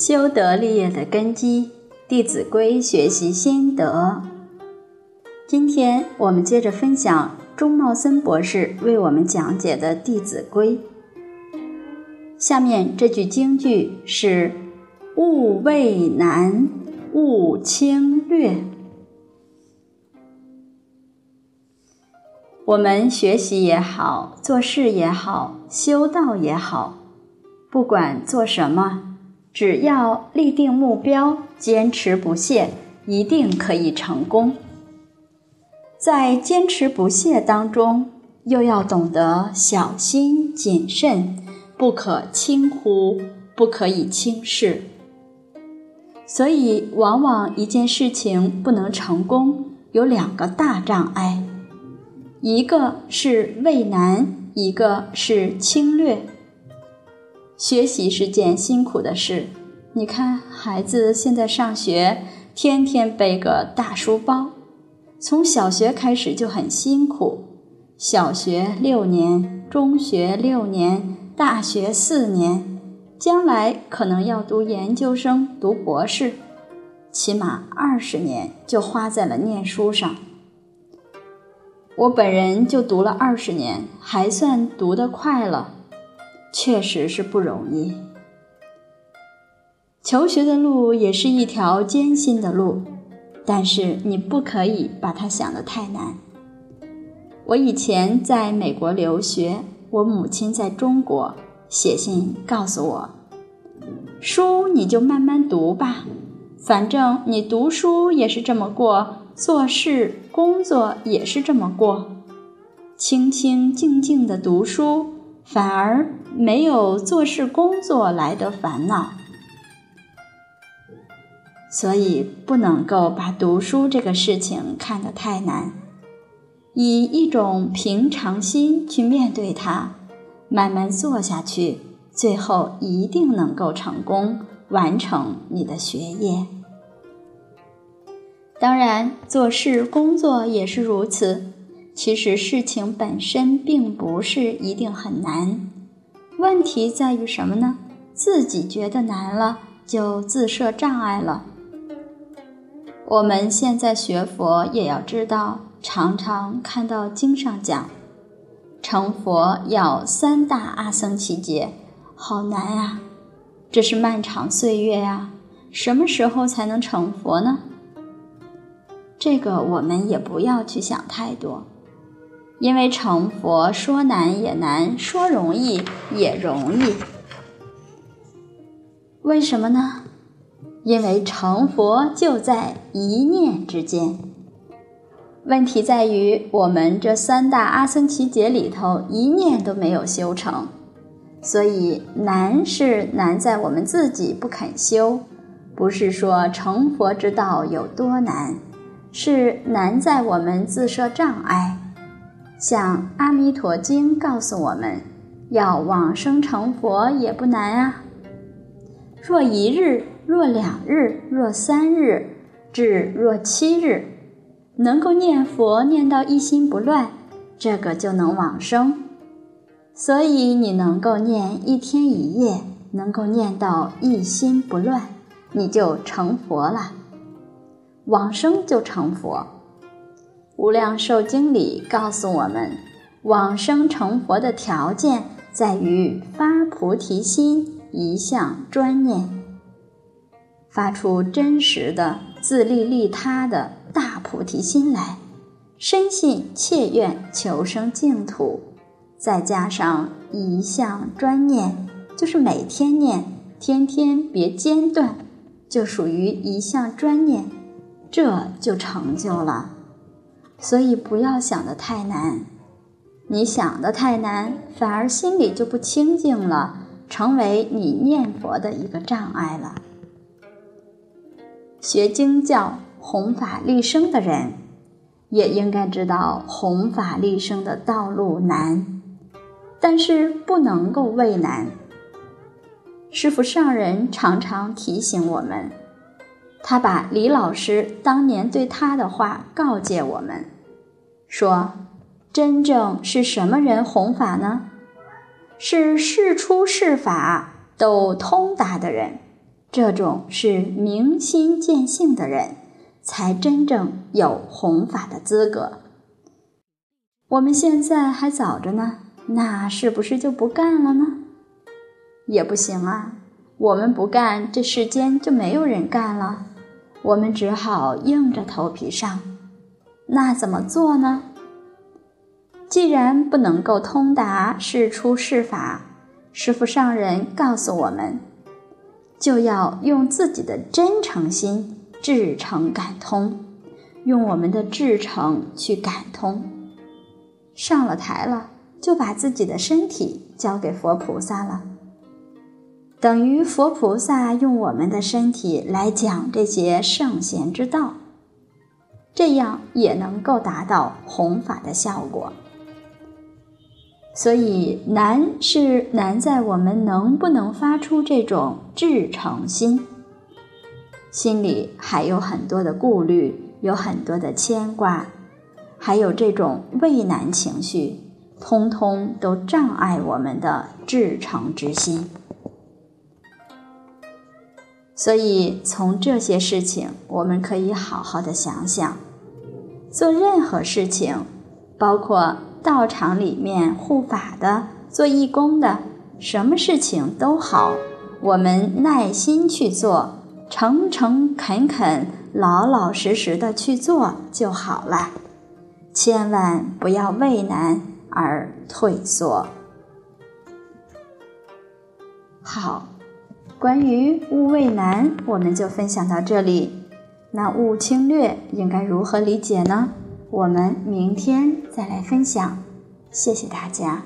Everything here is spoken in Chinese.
修德立业的根基，《弟子规》学习心得。今天我们接着分享钟茂森博士为我们讲解的《弟子规》。下面这句京剧是“勿畏难，勿轻略”。我们学习也好，做事也好，修道也好，不管做什么，只要立定目标，坚持不懈，一定可以成功。在坚持不懈当中，又要懂得小心谨慎，不可轻忽，不可以轻视。所以，往往一件事情不能成功，有两个大障碍。一个是畏难，一个是轻略。学习是件辛苦的事，你看孩子现在上学，天天背个大书包，从小学开始就很辛苦。小学六年，中学六年，大学四年，将来可能要读研究生、读博士，起码二十年就花在了念书上。我本人就读了二十年，还算读得快了，确实是不容易。求学的路也是一条艰辛的路，但是你不可以把它想得太难。我以前在美国留学，我母亲在中国写信告诉我：“书你就慢慢读吧，反正你读书也是这么过。”做事工作也是这么过，清清静静的读书，反而没有做事工作来的烦恼。所以不能够把读书这个事情看得太难，以一种平常心去面对它，慢慢做下去，最后一定能够成功完成你的学业。当然，做事工作也是如此。其实事情本身并不是一定很难，问题在于什么呢？自己觉得难了，就自设障碍了。我们现在学佛也要知道，常常看到经上讲，成佛要三大阿僧祇劫，好难啊！这是漫长岁月呀，什么时候才能成佛呢？这个我们也不要去想太多，因为成佛说难也难，说容易也容易。为什么呢？因为成佛就在一念之间。问题在于我们这三大阿僧祇劫里头一念都没有修成，所以难是难在我们自己不肯修，不是说成佛之道有多难。是难在我们自设障碍，像《阿弥陀经》告诉我们，要往生成佛也不难啊。若一日，若两日，若三日，至若七日，能够念佛念到一心不乱，这个就能往生。所以你能够念一天一夜，能够念到一心不乱，你就成佛了。往生就成佛，《无量寿经》里告诉我们，往生成佛的条件在于发菩提心，一向专念，发出真实的自利利他的大菩提心来，深信切愿求生净土，再加上一向专念，就是每天念，天天别间断，就属于一向专念。这就成就了，所以不要想的太难。你想的太难，反而心里就不清净了，成为你念佛的一个障碍了。学经教、弘法利生的人，也应该知道弘法利生的道路难，但是不能够畏难。师父上人常常提醒我们。他把李老师当年对他的话告诫我们，说：“真正是什么人弘法呢？是事出事法都通达的人，这种是明心见性的人，才真正有弘法的资格。我们现在还早着呢，那是不是就不干了呢？也不行啊，我们不干，这世间就没有人干了，我们只好硬着头皮上。那怎么做呢？既然不能够通达是出是法，师父上人告诉我们，就要用自己的真诚心至诚感通，用我们的至诚去感通。上了台了，就把自己的身体交给佛菩萨了，等于佛菩萨用我们的身体来讲这些圣贤之道，这样也能够达到弘法的效果。所以难是难在我们能不能发出这种至诚心，心里还有很多的顾虑，有很多的牵挂，还有这种畏难情绪，通通都障碍我们的至诚之心。所以从这些事情，我们可以好好的想想，做任何事情，包括。道场里面护法的、做义工的，什么事情都好，我们耐心去做，诚诚恳恳、老老实实的去做就好了，千万不要畏难而退缩。好，关于勿畏难，我们就分享到这里。那勿轻略应该如何理解呢？我们明天再来分享，谢谢大家。